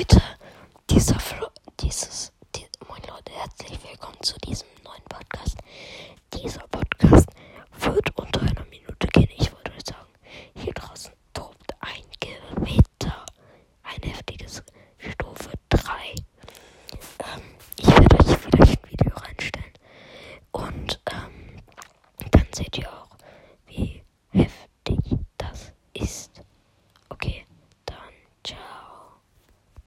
Leute, dieser Flo dieses, die, moin Leute, herzlich willkommen zu diesem neuen Podcast. Dieser Podcast wird unter einer Minute gehen. Ich wollte euch sagen, hier draußen tobt ein Gewitter. Ein heftiges Stufe 3. Ähm, ich werde euch vielleicht ein Video reinstellen. Und ähm, dann seht ihr auch,